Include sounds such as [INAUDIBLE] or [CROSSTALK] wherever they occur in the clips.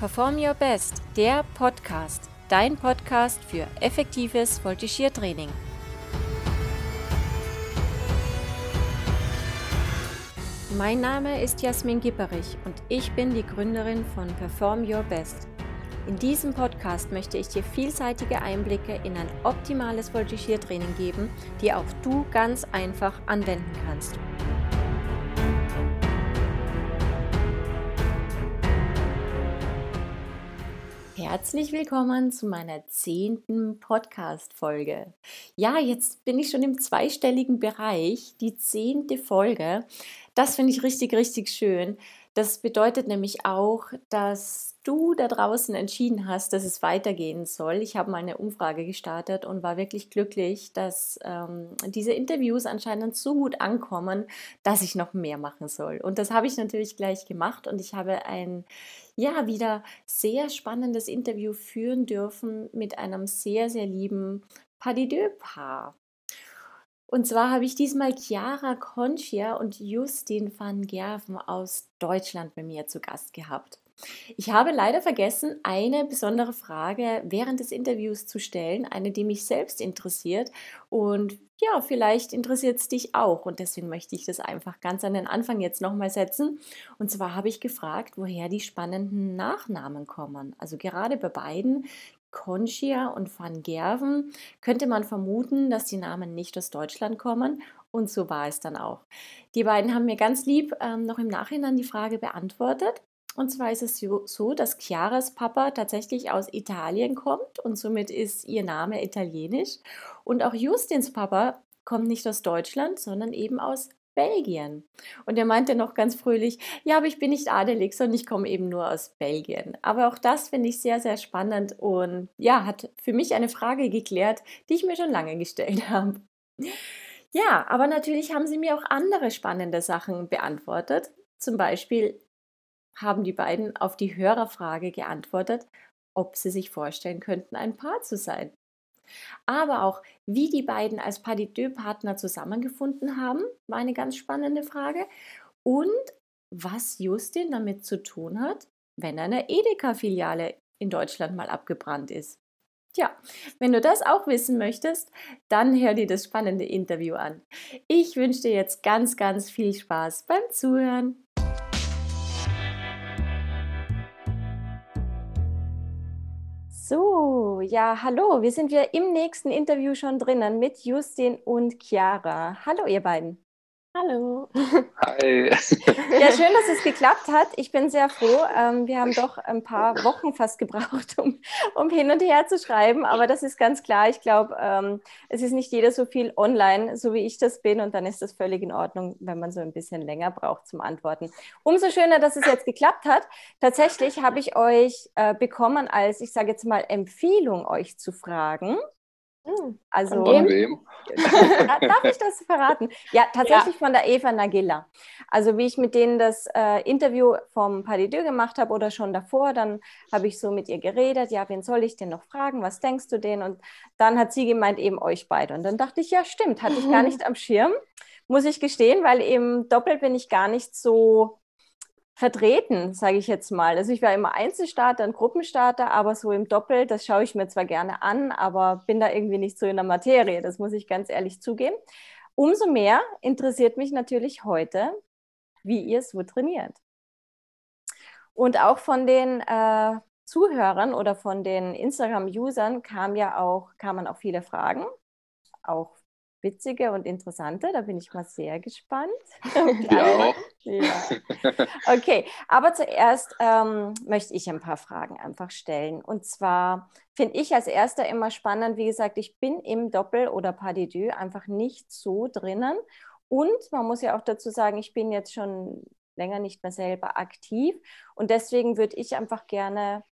Perform Your Best, der Podcast, dein Podcast für effektives Voltigiertraining. Mein Name ist Jasmin Gipperich und ich bin die Gründerin von Perform Your Best. In diesem Podcast möchte ich dir vielseitige Einblicke in ein optimales Voltigiertraining geben, die auch du ganz einfach anwenden kannst. Herzlich willkommen zu meiner zehnten Podcast-Folge. Ja, jetzt bin ich schon im zweistelligen Bereich, die zehnte Folge. Das finde ich richtig, richtig schön. Das bedeutet nämlich auch, dass du da draußen entschieden hast, dass es weitergehen soll. Ich habe mal eine Umfrage gestartet und war wirklich glücklich, dass ähm, diese Interviews anscheinend so gut ankommen, dass ich noch mehr machen soll. Und das habe ich natürlich gleich gemacht und ich habe ein ja wieder sehr spannendes Interview führen dürfen mit einem sehr, sehr lieben Pas Paar. Und zwar habe ich diesmal Chiara Conchia und Justin van Gerven aus Deutschland bei mir zu Gast gehabt. Ich habe leider vergessen, eine besondere Frage während des Interviews zu stellen, eine, die mich selbst interessiert. Und ja, vielleicht interessiert es dich auch. Und deswegen möchte ich das einfach ganz an den Anfang jetzt nochmal setzen. Und zwar habe ich gefragt, woher die spannenden Nachnamen kommen. Also gerade bei beiden Conchia und Van Gerven könnte man vermuten, dass die Namen nicht aus Deutschland kommen. Und so war es dann auch. Die beiden haben mir ganz lieb ähm, noch im Nachhinein die Frage beantwortet. Und zwar ist es so, dass Chiaras Papa tatsächlich aus Italien kommt und somit ist ihr Name italienisch. Und auch Justins Papa kommt nicht aus Deutschland, sondern eben aus Belgien. Und er meinte noch ganz fröhlich, ja, aber ich bin nicht adelig, sondern ich komme eben nur aus Belgien. Aber auch das finde ich sehr, sehr spannend und ja, hat für mich eine Frage geklärt, die ich mir schon lange gestellt [LAUGHS] habe. Ja, aber natürlich haben sie mir auch andere spannende Sachen beantwortet. Zum Beispiel haben die beiden auf die Hörerfrage geantwortet, ob sie sich vorstellen könnten, ein Paar zu sein aber auch, wie die beiden als Pas partner zusammengefunden haben, war eine ganz spannende Frage. Und was Justin damit zu tun hat, wenn eine Edeka-Filiale in Deutschland mal abgebrannt ist. Tja, wenn du das auch wissen möchtest, dann hör dir das spannende Interview an. Ich wünsche dir jetzt ganz, ganz viel Spaß beim Zuhören. So, ja, hallo, wir sind wir im nächsten Interview schon drinnen mit Justin und Chiara. Hallo, ihr beiden. Hallo. Hi. Ja, schön, dass es geklappt hat. Ich bin sehr froh. Ähm, wir haben doch ein paar Wochen fast gebraucht, um, um hin und her zu schreiben. Aber das ist ganz klar. Ich glaube, ähm, es ist nicht jeder so viel online, so wie ich das bin. Und dann ist das völlig in Ordnung, wenn man so ein bisschen länger braucht zum Antworten. Umso schöner, dass es jetzt geklappt hat. Tatsächlich habe ich euch äh, bekommen als, ich sage jetzt mal, Empfehlung, euch zu fragen. Hm, also, von wem? [LAUGHS] Darf ich das verraten? Ja, tatsächlich ja. von der Eva Nagilla. Also wie ich mit denen das äh, Interview vom Pas gemacht habe oder schon davor, dann habe ich so mit ihr geredet, ja, wen soll ich denn noch fragen, was denkst du denn? Und dann hat sie gemeint, eben euch beide. Und dann dachte ich, ja, stimmt, hatte ich gar nicht am Schirm, muss ich gestehen, weil eben doppelt bin ich gar nicht so vertreten, sage ich jetzt mal. Also ich war immer Einzelstarter und Gruppenstarter, aber so im Doppel, das schaue ich mir zwar gerne an, aber bin da irgendwie nicht so in der Materie, das muss ich ganz ehrlich zugeben. Umso mehr interessiert mich natürlich heute, wie ihr so trainiert. Und auch von den äh, Zuhörern oder von den Instagram-Usern kam ja auch, kamen auch viele Fragen, auch witzige und interessante. Da bin ich mal sehr gespannt. [LAUGHS] ja, auch. Ja. Okay, aber zuerst ähm, möchte ich ein paar Fragen einfach stellen. Und zwar finde ich als erster immer spannend, wie gesagt, ich bin im Doppel- oder Pas de deux einfach nicht so drinnen. Und man muss ja auch dazu sagen, ich bin jetzt schon länger nicht mehr selber aktiv. Und deswegen würde ich einfach gerne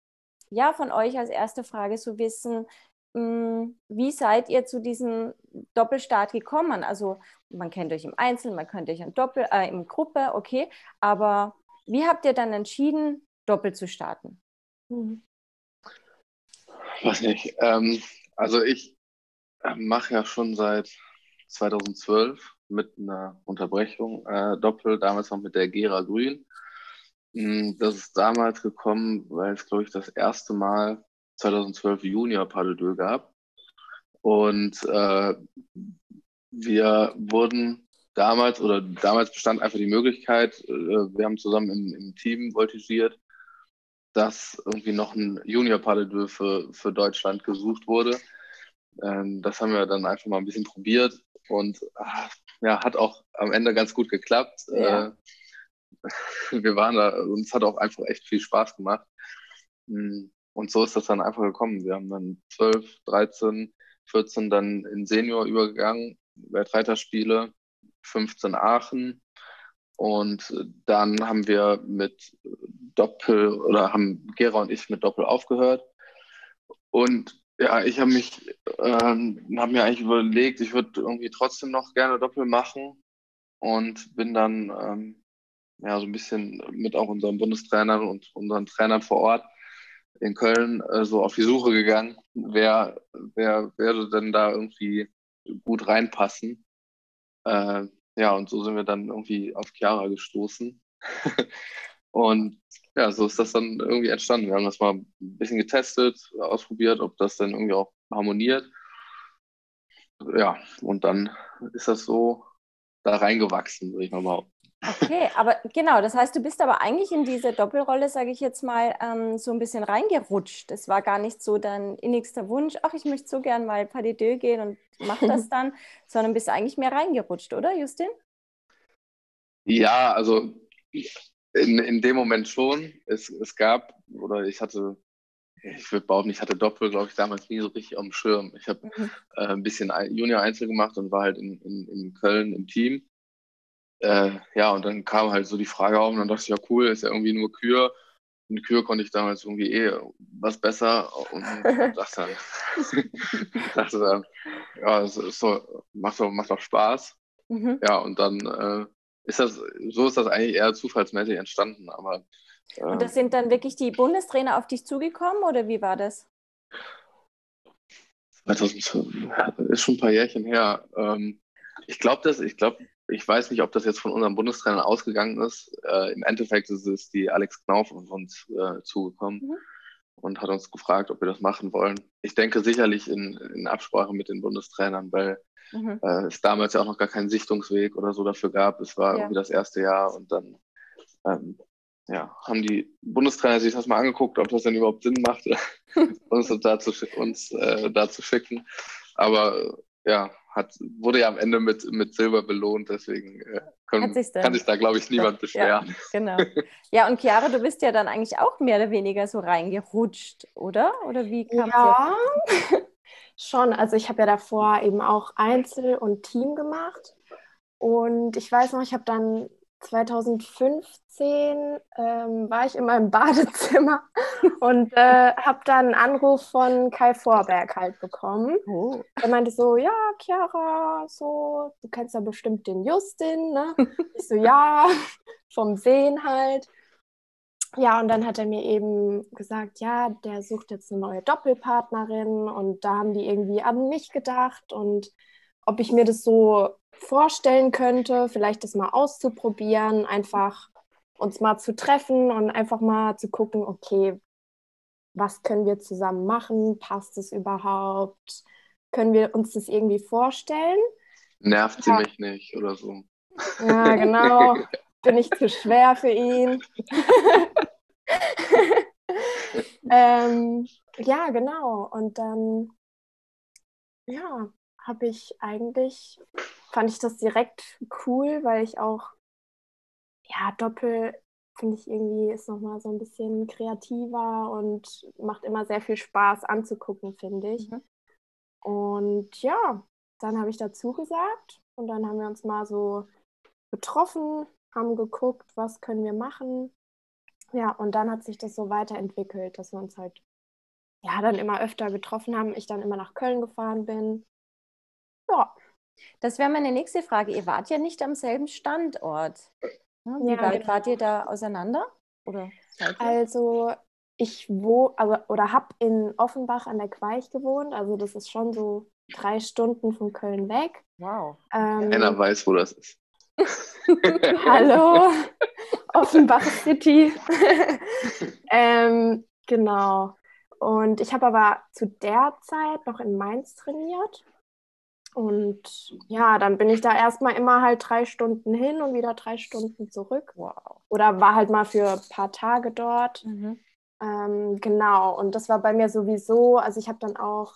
ja, von euch als erste Frage so wissen, wie seid ihr zu diesem Doppelstart gekommen? Also man kennt euch im Einzelnen, man kennt euch in Doppel, äh, in Gruppe, okay, aber wie habt ihr dann entschieden, Doppel zu starten? Mhm. Weiß nicht. Ähm, also ich äh, mache ja schon seit 2012 mit einer Unterbrechung äh, Doppel, damals noch mit der Gera Grün. Hm, das ist damals gekommen, weil es, glaube ich, das erste Mal 2012 Junior Paddle gab. Und äh, wir wurden damals, oder damals bestand einfach die Möglichkeit, äh, wir haben zusammen im, im Team voltigiert, dass irgendwie noch ein Junior Paddle für, für Deutschland gesucht wurde. Ähm, das haben wir dann einfach mal ein bisschen probiert und ach, ja, hat auch am Ende ganz gut geklappt. Ja. Äh, [LAUGHS] wir waren da, uns hat auch einfach echt viel Spaß gemacht. Und so ist das dann einfach gekommen. Wir haben dann 12, 13, 14 dann in Senior übergegangen, Weltreiterspiele, 15 Aachen. Und dann haben wir mit Doppel oder haben Gera und ich mit Doppel aufgehört. Und ja, ich habe mich, ähm, habe mir eigentlich überlegt, ich würde irgendwie trotzdem noch gerne Doppel machen und bin dann ähm, ja, so ein bisschen mit auch unseren Bundestrainern und unseren Trainern vor Ort in Köln äh, so auf die Suche gegangen, wer, wer würde denn da irgendwie gut reinpassen. Äh, ja, und so sind wir dann irgendwie auf Chiara gestoßen. [LAUGHS] und ja, so ist das dann irgendwie entstanden. Wir haben das mal ein bisschen getestet, ausprobiert, ob das dann irgendwie auch harmoniert. Ja, und dann ist das so da reingewachsen, würde ich mal behaupten. Okay, aber genau, das heißt, du bist aber eigentlich in diese Doppelrolle, sage ich jetzt mal, ähm, so ein bisschen reingerutscht. Das war gar nicht so dein innigster Wunsch, ach, ich möchte so gern mal Pas de deux gehen und mach das [LAUGHS] dann, sondern bist eigentlich mehr reingerutscht, oder, Justin? Ja, also in, in dem Moment schon. Es, es gab, oder ich hatte, ich würde behaupten, ich hatte Doppel, glaube ich, damals nie so richtig auf dem Schirm. Ich habe mhm. äh, ein bisschen Junior-Einzel gemacht und war halt in, in, in Köln im Team äh, ja, und dann kam halt so die Frage auf und dann dachte ich, ja cool, ist ja irgendwie nur Kür. Und Kür konnte ich damals irgendwie eh was besser und [LAUGHS] dachte dann, [LAUGHS] dachte dann ja, es ist so, macht doch, macht doch Spaß. Mhm. Ja, und dann äh, ist das, so ist das eigentlich eher zufallsmäßig entstanden. Aber, äh, und das sind dann wirklich die Bundestrainer auf dich zugekommen oder wie war das? 2012, ist schon ein paar Jährchen her. Ähm, ich glaube, das, ich glaube, ich weiß nicht, ob das jetzt von unserem Bundestrainer ausgegangen ist. Äh, Im Endeffekt ist es die Alex Knauf auf uns äh, zugekommen mhm. und hat uns gefragt, ob wir das machen wollen. Ich denke sicherlich in, in Absprache mit den Bundestrainern, weil mhm. äh, es damals ja auch noch gar keinen Sichtungsweg oder so dafür gab. Es war ja. irgendwie das erste Jahr und dann ähm, ja, haben die Bundestrainer sich das mal angeguckt, ob das denn überhaupt Sinn macht, [LAUGHS] uns, da zu, uns äh, da zu schicken. Aber ja, hat, wurde ja am Ende mit, mit Silber belohnt, deswegen äh, können, kann sich da, glaube ich, niemand beschweren. Ja, [LAUGHS] genau. Ja, und Chiara, du bist ja dann eigentlich auch mehr oder weniger so reingerutscht, oder? Oder wie kam Ja, [LAUGHS] schon. Also ich habe ja davor eben auch Einzel und Team gemacht. Und ich weiß noch, ich habe dann 2015 ähm, war ich in meinem [LAUGHS] Badezimmer und äh, habe dann einen Anruf von Kai Vorberg halt bekommen. Oh. Er meinte so, ja, Chiara, so, du kennst ja bestimmt den Justin, ne? Ich so, ja, [LAUGHS] vom Sehen halt. Ja, und dann hat er mir eben gesagt, ja, der sucht jetzt eine neue Doppelpartnerin und da haben die irgendwie an mich gedacht und ob ich mir das so vorstellen könnte, vielleicht das mal auszuprobieren, einfach uns mal zu treffen und einfach mal zu gucken, okay, was können wir zusammen machen? Passt es überhaupt? Können wir uns das irgendwie vorstellen? Nervt sie ja. mich nicht oder so. Ja, genau. [LAUGHS] Bin ich zu schwer für ihn? [LAUGHS] ähm, ja, genau. Und dann, ja, habe ich eigentlich, fand ich das direkt cool, weil ich auch, ja, Doppel finde ich irgendwie ist nochmal so ein bisschen kreativer und macht immer sehr viel Spaß anzugucken, finde ich. Mhm. Und ja, dann habe ich dazu gesagt und dann haben wir uns mal so getroffen, haben geguckt, was können wir machen. Ja, und dann hat sich das so weiterentwickelt, dass wir uns halt ja dann immer öfter getroffen haben, ich dann immer nach Köln gefahren bin ja. Das wäre meine nächste Frage. Ihr wart ja nicht am selben Standort. Wie ja, weit genau. wart ihr da auseinander? Oder also ich wo also, oder habe in Offenbach an der Queich gewohnt. Also das ist schon so drei Stunden von Köln weg. Wow. Ähm, Keiner weiß, wo das ist. [LAUGHS] Hallo. Offenbach City. [LAUGHS] ähm, genau. Und ich habe aber zu der Zeit noch in Mainz trainiert. Und ja, dann bin ich da erstmal immer halt drei Stunden hin und wieder drei Stunden zurück. Wow. Oder war halt mal für ein paar Tage dort. Mhm. Ähm, genau, und das war bei mir sowieso, also ich habe dann auch,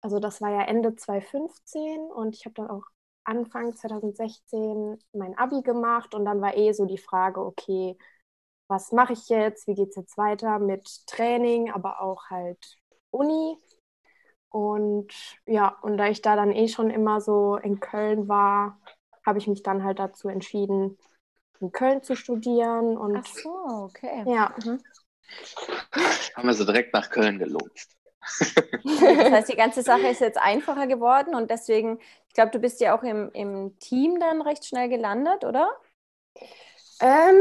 also das war ja Ende 2015 und ich habe dann auch Anfang 2016 mein Abi gemacht und dann war eh so die Frage, okay, was mache ich jetzt, wie geht es jetzt weiter mit Training, aber auch halt Uni. Und ja, und da ich da dann eh schon immer so in Köln war, habe ich mich dann halt dazu entschieden, in Köln zu studieren. Und Ach so, okay. Ja. Mhm. Haben wir so direkt nach Köln gelotst. Das [LAUGHS] heißt, die ganze Sache ist jetzt einfacher geworden und deswegen, ich glaube, du bist ja auch im, im Team dann recht schnell gelandet, oder? Ähm,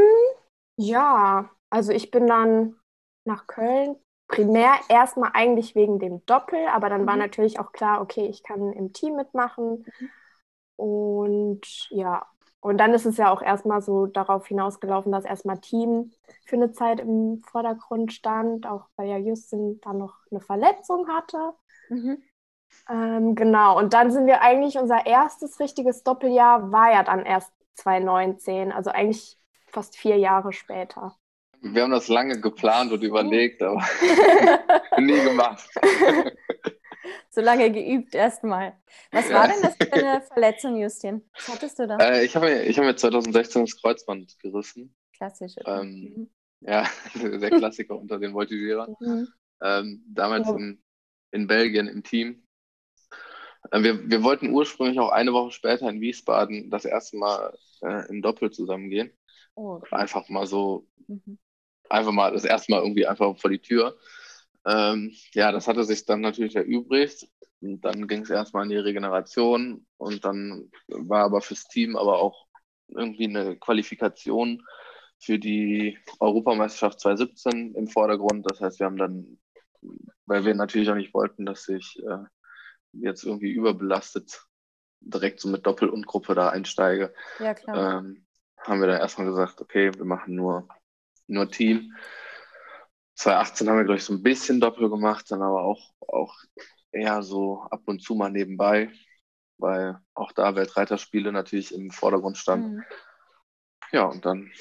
ja, also ich bin dann nach Köln primär erstmal eigentlich wegen dem Doppel, aber dann mhm. war natürlich auch klar, okay, ich kann im Team mitmachen. Und ja, und dann ist es ja auch erstmal so darauf hinausgelaufen, dass erstmal Team für eine Zeit im Vordergrund stand, auch weil ja Justin dann noch eine Verletzung hatte. Mhm. Ähm, genau, und dann sind wir eigentlich, unser erstes richtiges Doppeljahr war ja dann erst 2019, also eigentlich fast vier Jahre später. Wir haben das lange geplant und überlegt, aber [LAUGHS] nie gemacht. [LAUGHS] so lange geübt erstmal. Was war denn das für eine Verletzung, Justin? Was hattest du da? Äh, ich habe mir, hab mir 2016 das Kreuzband gerissen. Klassisch. Ähm, mhm. Ja, [LAUGHS] der Klassiker unter den Voltigierern. Mhm. Ähm, damals ja. in, in Belgien im Team. Äh, wir, wir wollten ursprünglich auch eine Woche später in Wiesbaden das erste Mal äh, im Doppel zusammengehen. Oh, okay. Einfach mal so, mhm. Einfach mal das erste Mal irgendwie einfach vor die Tür. Ähm, ja, das hatte sich dann natürlich erübrigt. Und dann ging es erstmal in die Regeneration und dann war aber fürs Team aber auch irgendwie eine Qualifikation für die Europameisterschaft 2017 im Vordergrund. Das heißt, wir haben dann, weil wir natürlich auch nicht wollten, dass ich äh, jetzt irgendwie überbelastet direkt so mit Doppel und Gruppe da einsteige, ja, ähm, haben wir dann erstmal gesagt, okay, wir machen nur, nur Team. 2018 haben wir, glaube ich, so ein bisschen Doppel gemacht, dann aber auch, auch eher so ab und zu mal nebenbei, weil auch da Weltreiterspiele natürlich im Vordergrund standen. Mhm. Ja, und dann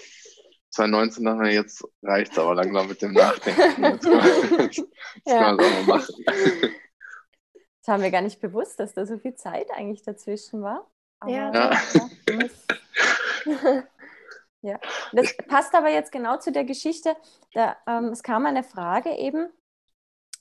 2019 dachten wir, jetzt reicht es aber langsam mit dem [LAUGHS] Nachdenken. Jetzt können [LAUGHS] ja. können wir es auch mal machen. [LAUGHS] Das haben wir gar nicht bewusst, dass da so viel Zeit eigentlich dazwischen war. Aber ja. ja. Ja, das passt aber jetzt genau zu der Geschichte. Da, ähm, es kam eine Frage eben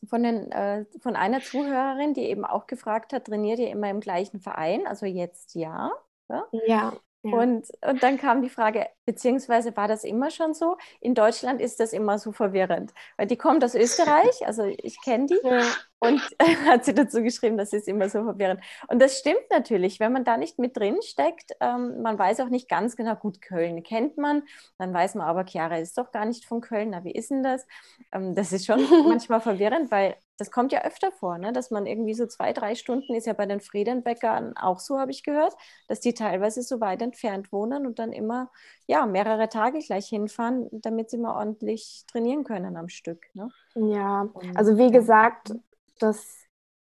von, den, äh, von einer Zuhörerin, die eben auch gefragt hat, trainiert ihr immer im gleichen Verein? Also jetzt ja. Ja. ja. Und, und dann kam die Frage, beziehungsweise war das immer schon so? In Deutschland ist das immer so verwirrend, weil die kommt aus Österreich, also ich kenne die, ja. und [LAUGHS] hat sie dazu geschrieben, das ist immer so verwirrend. Und das stimmt natürlich, wenn man da nicht mit drin steckt, ähm, man weiß auch nicht ganz genau, gut, Köln kennt man, dann weiß man aber, Chiara ist doch gar nicht von Köln, na, wie ist denn das? Ähm, das ist schon [LAUGHS] manchmal verwirrend, weil das kommt ja öfter vor, ne? dass man irgendwie so zwei, drei Stunden ist ja bei den Friedenbäckern auch so, habe ich gehört, dass die teilweise so weit entfernt wohnen und dann immer ja, mehrere Tage gleich hinfahren, damit sie mal ordentlich trainieren können am Stück. Ne? Ja, also wie gesagt, das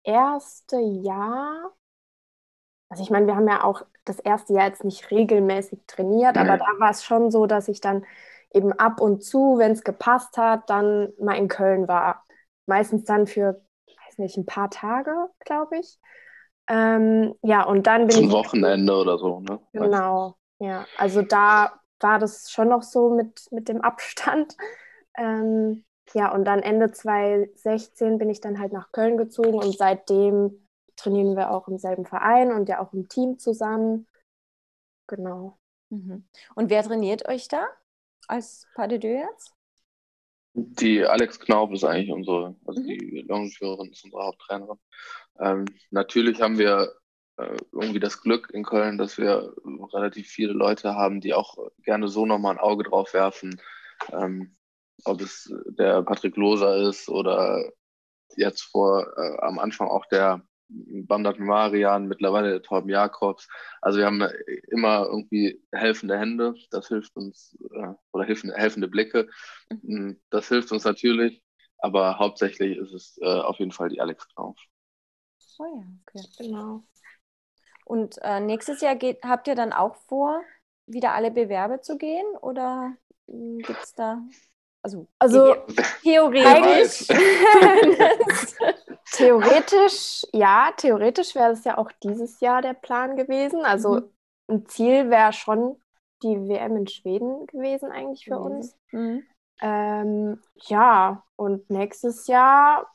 erste Jahr, also ich meine, wir haben ja auch das erste Jahr jetzt nicht regelmäßig trainiert, aber da war es schon so, dass ich dann eben ab und zu, wenn es gepasst hat, dann mal in Köln war meistens dann für, weiß nicht, ein paar Tage, glaube ich. Ähm, ja, und dann bin Zum ich. Wochenende oder so, ne? Genau, ja. Also da war das schon noch so mit, mit dem Abstand. [LAUGHS] Ähm, ja, und dann Ende 2016 bin ich dann halt nach Köln gezogen und seitdem trainieren wir auch im selben Verein und ja auch im Team zusammen. Genau. Mhm. Und wer trainiert euch da als Pas de Deux jetzt? Die Alex Knaub ist eigentlich unsere, also mhm. die Longeführerin ist unsere Haupttrainerin. Ähm, natürlich haben wir irgendwie das Glück in Köln, dass wir relativ viele Leute haben, die auch gerne so nochmal ein Auge drauf werfen. Ähm, ob es der Patrick Loser ist oder jetzt vor äh, am Anfang auch der Bamdat Marian, mittlerweile der Torben Jakobs. Also wir haben immer irgendwie helfende Hände, das hilft uns, äh, oder helfende, helfende Blicke. Mhm. Das hilft uns natürlich, aber hauptsächlich ist es äh, auf jeden Fall die Alex drauf. Oh ja, okay. Genau. Und äh, nächstes Jahr geht, habt ihr dann auch vor, wieder alle Bewerbe zu gehen oder hm, gibt es da also, also theoretisch. [LAUGHS] theoretisch, ja, theoretisch wäre es ja auch dieses Jahr der Plan gewesen. Also mhm. ein Ziel wäre schon die WM in Schweden gewesen eigentlich für mhm. uns. Mhm. Ähm, ja, und nächstes Jahr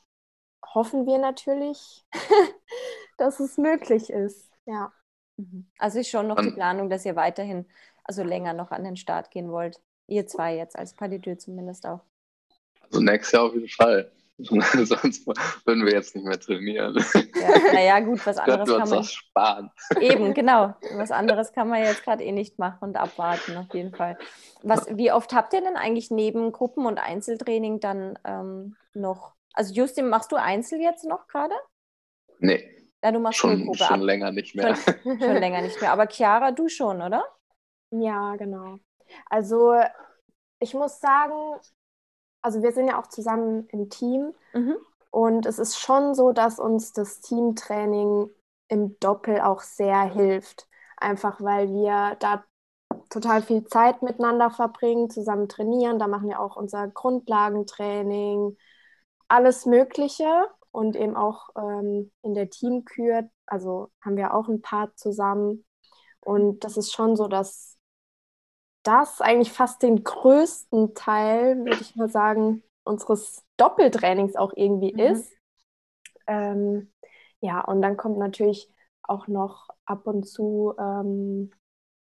hoffen wir natürlich, [LAUGHS] dass es möglich ist. Ja. Mhm. Also ist schon noch die Planung, dass ihr weiterhin, also länger noch an den Start gehen wollt. Ihr zwei jetzt als Palidür zumindest auch. Also nächstes Jahr auf jeden Fall. [LAUGHS] Sonst würden wir jetzt nicht mehr trainieren. Ja, naja, gut, was [LAUGHS] anderes kann man. Das sparen. [LAUGHS] Eben, genau. Was anderes kann man jetzt gerade eh nicht machen und abwarten, auf jeden Fall. Was, wie oft habt ihr denn eigentlich neben Gruppen- und Einzeltraining dann ähm, noch? Also, Justin, machst du Einzel jetzt noch gerade? Nee. Ja, du machst schon, Gruppe schon ab. länger nicht mehr. Schon, schon [LAUGHS] länger nicht mehr. Aber Chiara, du schon, oder? Ja, genau. Also ich muss sagen, also wir sind ja auch zusammen im Team mhm. und es ist schon so, dass uns das Teamtraining im Doppel auch sehr hilft. Einfach weil wir da total viel Zeit miteinander verbringen, zusammen trainieren. Da machen wir auch unser Grundlagentraining, alles Mögliche und eben auch ähm, in der Teamkür, also haben wir auch ein Part zusammen. Und das ist schon so, dass das eigentlich fast den größten Teil, würde ich mal sagen, unseres Doppeltrainings auch irgendwie mhm. ist. Ähm, ja, und dann kommt natürlich auch noch ab und zu ähm,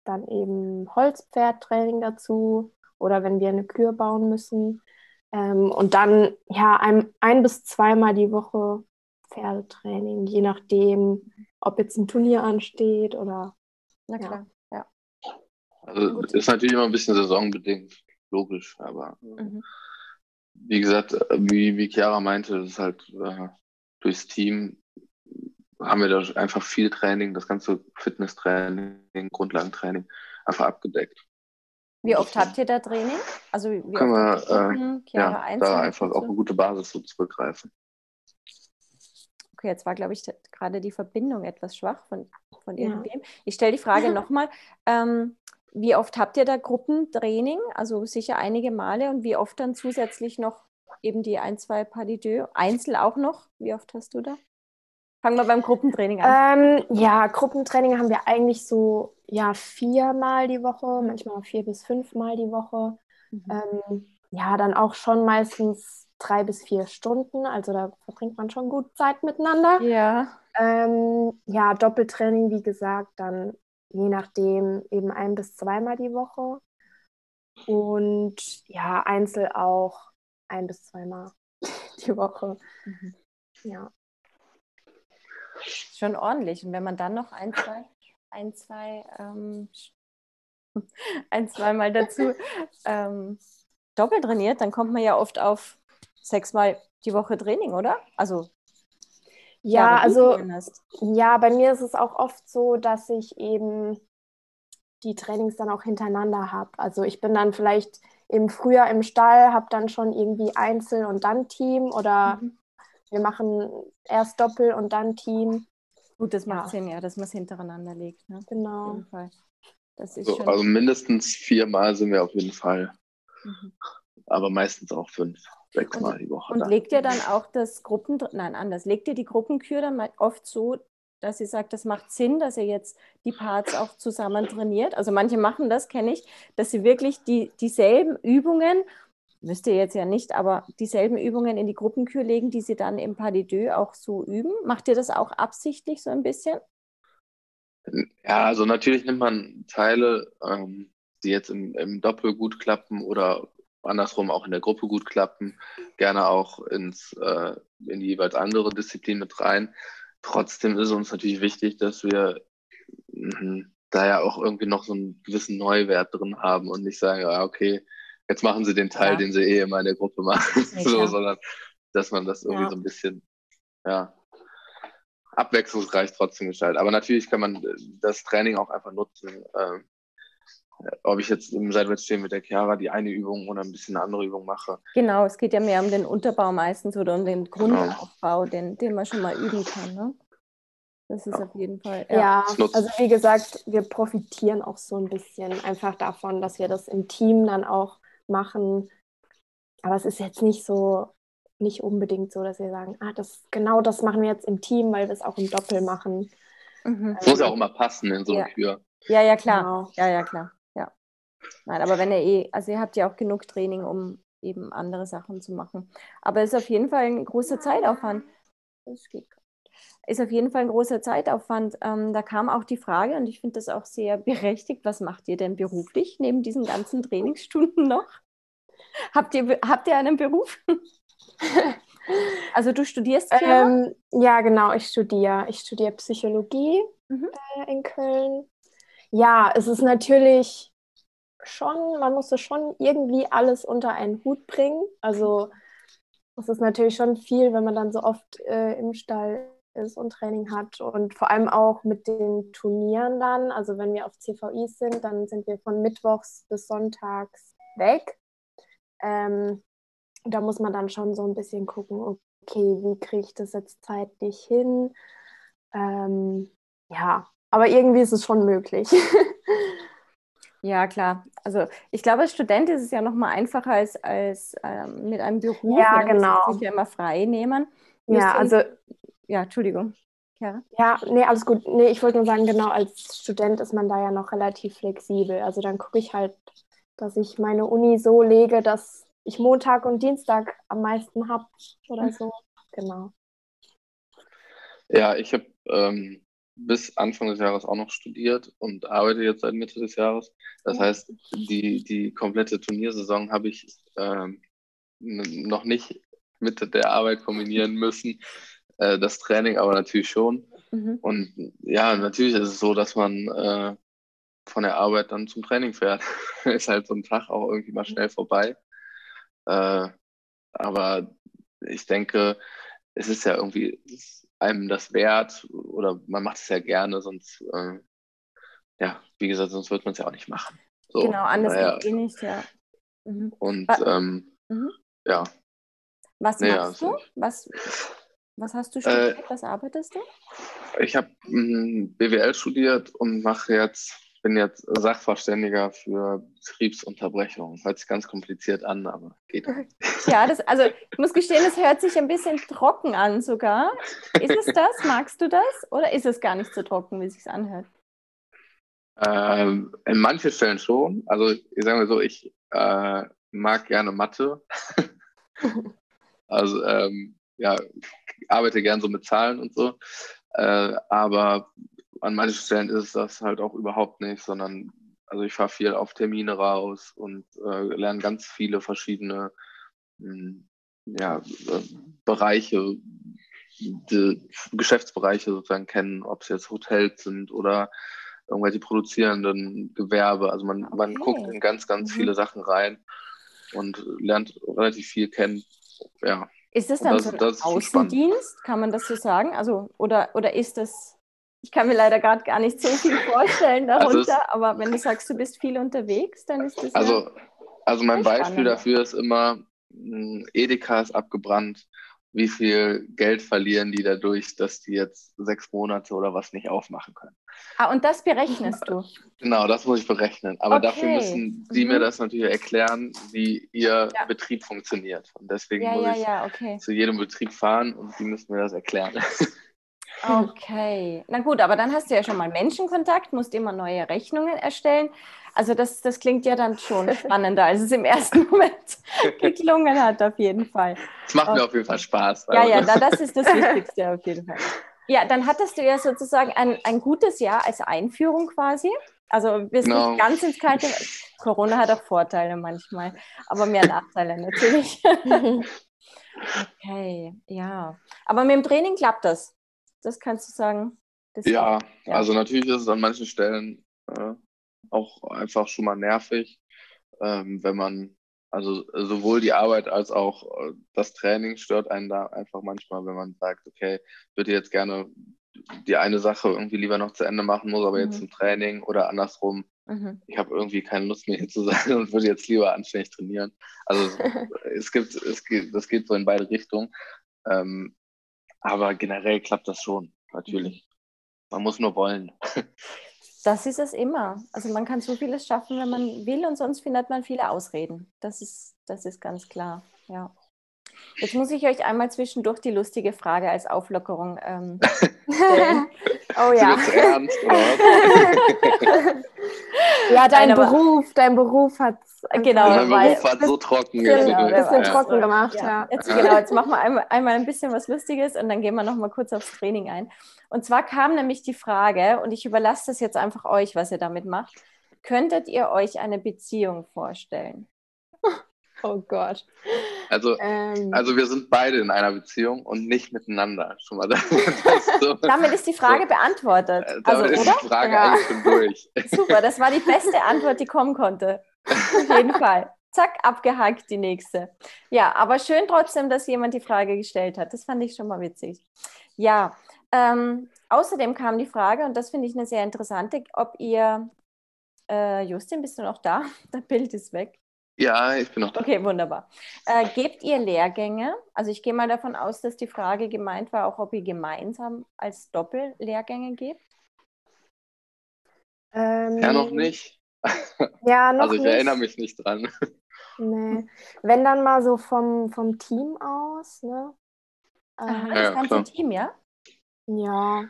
dann eben Holzpferdtraining dazu oder wenn wir eine Kür bauen müssen. Ähm, und dann ja ein, ein bis zweimal die Woche Pferdetraining, je nachdem, ob jetzt ein Turnier ansteht oder. Na klar. Also ist natürlich immer ein bisschen saisonbedingt, logisch, aber mhm. wie gesagt, wie, wie Chiara meinte, das ist halt äh, durchs Team haben wir da einfach viel Training, das ganze Fitnesstraining, Grundlagentraining einfach abgedeckt. Wie oft habt ihr da Training? Also wie können wir äh, ja, da einfach auf eine gute Basis so zurückgreifen. Okay, jetzt war, glaube ich, gerade die Verbindung etwas schwach von, von irgendwem. Ja. Ich stelle die Frage [LAUGHS] nochmal. Ähm, wie oft habt ihr da Gruppentraining? Also sicher einige Male und wie oft dann zusätzlich noch eben die ein, zwei Pas Einzel auch noch? Wie oft hast du da? Fangen wir beim Gruppentraining an. Ähm, ja, Gruppentraining haben wir eigentlich so ja, viermal die Woche, manchmal vier bis fünfmal die Woche. Mhm. Ähm, ja, dann auch schon meistens drei bis vier Stunden. Also da verbringt man schon gut Zeit miteinander. Ja. Ähm, ja, Doppeltraining, wie gesagt, dann je nachdem eben ein bis zweimal die Woche. Und ja, Einzel auch ein bis zweimal [LAUGHS] die Woche. Mhm. Ja. Schon ordentlich. Und wenn man dann noch ein, zwei, ein, zwei, ähm, [LAUGHS] ein, zweimal dazu [LAUGHS] ähm, doppelt trainiert, dann kommt man ja oft auf sechsmal die Woche Training, oder? Also ja, also ja, bei mir ist es auch oft so, dass ich eben die Trainings dann auch hintereinander habe. Also ich bin dann vielleicht im Frühjahr im Stall, habe dann schon irgendwie Einzel und dann Team oder mhm. wir machen erst Doppel und dann Team. Gut, das macht ja. Sinn, ja, dass man es hintereinander legt. Ne? Genau. So, also mindestens viermal sind wir auf jeden Fall. Mhm. Aber meistens auch fünf sechsmal die Woche. Und dann. legt ihr dann auch das Gruppen, nein, anders, legt ihr die Gruppenkür dann oft so, dass ihr sagt, das macht Sinn, dass ihr jetzt die Parts auch zusammen trainiert? Also manche machen das, kenne ich, dass sie wirklich die, dieselben Übungen, müsst ihr jetzt ja nicht, aber dieselben Übungen in die Gruppenkür legen, die sie dann im Pas de Deux auch so üben. Macht ihr das auch absichtlich so ein bisschen? Ja, also natürlich nimmt man Teile, ähm, die jetzt im, im Doppel gut klappen oder andersrum auch in der Gruppe gut klappen, gerne auch ins, äh, in die jeweils andere Disziplin mit rein. Trotzdem ist uns natürlich wichtig, dass wir mh, da ja auch irgendwie noch so einen gewissen Neuwert drin haben und nicht sagen, ja, okay, jetzt machen sie den Teil, ja. den sie eh immer in der Gruppe machen, [LAUGHS] so, sondern dass man das irgendwie ja. so ein bisschen, ja, abwechslungsreich trotzdem gestalten. Aber natürlich kann man das Training auch einfach nutzen. Äh, ob ich jetzt im Seitwärtsstehen mit der Chiara die eine Übung oder ein bisschen eine andere Übung mache. Genau, es geht ja mehr um den Unterbau meistens oder um den Grundaufbau, genau. den, den man schon mal üben kann. Ne? Das ist ja. auf jeden Fall. Ja, ja also wie gesagt, wir profitieren auch so ein bisschen einfach davon, dass wir das im Team dann auch machen. Aber es ist jetzt nicht so, nicht unbedingt so, dass wir sagen, ah, das genau das machen wir jetzt im Team, weil wir es auch im Doppel machen. Mhm. Das muss ja auch immer passen in so einer ja. Kür. Ja, ja, klar. Genau. Ja, ja, klar. Ja. Nein, aber wenn ihr eh, also ihr habt ja auch genug Training, um eben andere Sachen zu machen. Aber es ist auf jeden Fall ein großer Zeitaufwand. Das geht ist auf jeden Fall ein großer Zeitaufwand. Ähm, da kam auch die Frage, und ich finde das auch sehr berechtigt, was macht ihr denn beruflich neben diesen ganzen Trainingsstunden noch? Habt ihr, habt ihr einen Beruf? also du studierst? Ähm, ja, genau, ich studiere. Ich studiere Psychologie mhm. äh, in Köln. Ja, es ist natürlich schon, man muss schon irgendwie alles unter einen Hut bringen. Also es ist natürlich schon viel, wenn man dann so oft äh, im Stall ist und Training hat und vor allem auch mit den Turnieren dann. Also wenn wir auf CVIs sind, dann sind wir von Mittwochs bis Sonntags weg. Ähm, da muss man dann schon so ein bisschen gucken, okay, wie kriege ich das jetzt zeitlich hin? Ähm, ja, aber irgendwie ist es schon möglich. [LAUGHS] Ja, klar. Also ich glaube, als Student ist es ja noch mal einfacher als, als ähm, mit einem Beruf. Ja, genau. Man sich ja immer frei nehmen. Ja, also ja, Entschuldigung. Ja. ja, nee, alles gut. Nee, ich wollte nur sagen, genau, als Student ist man da ja noch relativ flexibel. Also dann gucke ich halt, dass ich meine Uni so lege, dass ich Montag und Dienstag am meisten habe oder so. Genau. Ja, ich habe ähm, bis Anfang des Jahres auch noch studiert und arbeite jetzt seit Mitte des Jahres. Das heißt, die, die komplette Turniersaison habe ich ähm, noch nicht mit der Arbeit kombinieren müssen. Äh, das Training aber natürlich schon. Mhm. Und ja, natürlich ist es so, dass man äh, von der Arbeit dann zum Training fährt. [LAUGHS] ist halt so ein Tag auch irgendwie mal schnell vorbei. Äh, aber ich denke, es ist ja irgendwie einem das wert oder man macht es ja gerne, sonst, äh, ja, wie gesagt, sonst wird man es ja auch nicht machen. So, genau, anders naja. geht eh nicht, ja. Mhm. Und ähm, mhm. ja. Was naja, machst du? Was, was hast du studiert? Äh, Was arbeitest du? Ich habe mm, BWL studiert und mache jetzt, bin jetzt Sachverständiger für Betriebsunterbrechung. Hört sich ganz kompliziert an, aber geht. [LAUGHS] Ja, das, also ich muss gestehen, es hört sich ein bisschen trocken an sogar. Ist es das? [LAUGHS] Magst du das? Oder ist es gar nicht so trocken, wie es sich anhört? Ähm, in manchen Stellen schon. Also ich sage mal so, ich äh, mag gerne Mathe. [LAUGHS] also ähm, ja, [LAUGHS] arbeite gern so mit Zahlen und so. Äh, aber an manchen Stellen ist das halt auch überhaupt nicht, sondern also ich fahre viel auf Termine raus und äh, lerne ganz viele verschiedene mh, hm, ja, äh, Bereiche, Geschäftsbereiche sozusagen kennen, ob es jetzt Hotels sind oder irgendwelche produzierenden Gewerbe. Also man, okay. man guckt in ganz, ganz mhm. viele Sachen rein und lernt relativ viel kennen. Ja, ist das dann das, so ein Außendienst? Kann man das so sagen? Also, oder, oder ist das, ich kann mir leider gerade gar nicht so viel vorstellen [LAUGHS] also darunter, also aber wenn du sagst, du bist viel unterwegs, dann ist das. Also, ja also mein Beispiel dafür ist immer, hm, Edeka ist abgebrannt wie viel Geld verlieren die dadurch, dass die jetzt sechs Monate oder was nicht aufmachen können. Ah, und das berechnest du? [LAUGHS] Genau, das muss ich berechnen. Aber okay. dafür müssen die mhm. mir das natürlich erklären, wie ihr ja. Betrieb funktioniert. Und deswegen ja, muss ja, ich okay. zu jedem Betrieb fahren und die müssen mir das erklären. [LAUGHS] Okay, na gut, aber dann hast du ja schon mal Menschenkontakt, musst immer neue Rechnungen erstellen. Also das, das klingt ja dann schon [LAUGHS] spannender, als es im ersten Moment geklungen hat, auf jeden Fall. Es macht mir auf jeden Fall Spaß. Ja, ja, na, das ist das Wichtigste auf jeden Fall. Ja, dann hattest du ja sozusagen ein, ein gutes Jahr als Einführung quasi. Also bist genau. nicht ganz ins kalte. Corona hat auch Vorteile manchmal, aber mehr Nachteile natürlich. [LAUGHS] okay, ja. Aber mit dem Training klappt das. Das kannst du sagen. Ja, ja, also natürlich ist es an manchen Stellen äh, auch einfach schon mal nervig, ähm, wenn man, also sowohl die Arbeit als auch äh, das Training stört einen da einfach manchmal, wenn man sagt, okay, ich würde jetzt gerne die eine Sache irgendwie lieber noch zu Ende machen muss, aber mhm. jetzt im Training oder andersrum. Mhm. Ich habe irgendwie keine Lust mehr hier zu sein [LAUGHS] und würde jetzt lieber anständig trainieren. Also [LAUGHS] es gibt, es geht, das geht so in beide Richtungen. Ähm, aber generell klappt das schon, natürlich. Man muss nur wollen. [LAUGHS] Das ist es immer. Also man kann so vieles schaffen, wenn man will und sonst findet man viele Ausreden. Das ist, das ist ganz klar, ja. Jetzt muss ich euch einmal zwischendurch die lustige Frage als Auflockerung ähm, [LAUGHS] stellen. oh ja. Ernst, [LAUGHS] ja, dein Nein, Beruf, dein Beruf hat genau, mein Beruf hat so trocken genau, ein bisschen ja. trocken gemacht. Ja. ja. Jetzt, genau, jetzt machen wir einmal, einmal ein bisschen was Lustiges und dann gehen wir noch mal kurz aufs Training ein. Und zwar kam nämlich die Frage, und ich überlasse das jetzt einfach euch, was ihr damit macht. Könntet ihr euch eine Beziehung vorstellen? [LAUGHS] Oh Gott. Also, ähm, also wir sind beide in einer Beziehung und nicht miteinander. Schon mal [LAUGHS] so, damit ist die Frage so, beantwortet. Äh, also, ist oder? die Frage ja. eigentlich schon durch. [LAUGHS] Super, das war die beste Antwort, die kommen konnte. Auf jeden Fall. Zack, abgehakt die nächste. Ja, aber schön trotzdem, dass jemand die Frage gestellt hat. Das fand ich schon mal witzig. Ja, ähm, außerdem kam die Frage, und das finde ich eine sehr interessante, ob ihr, äh, Justin, bist du noch da? [LAUGHS] Das Bild ist weg. Ja, ich bin noch da. Okay, wunderbar. Äh, gebt ihr Lehrgänge? Also ich gehe mal davon aus, dass die Frage gemeint war, auch ob ihr gemeinsam als Doppellehrgänge gebt. Ähm, ja, noch nicht. Ja, [LAUGHS] noch Also ich nicht. erinnere mich nicht dran. [LAUGHS] Nee. Wenn dann mal so vom, vom Team aus, ne? Ähm, das ja, ganze klar. Team, ja? Ja.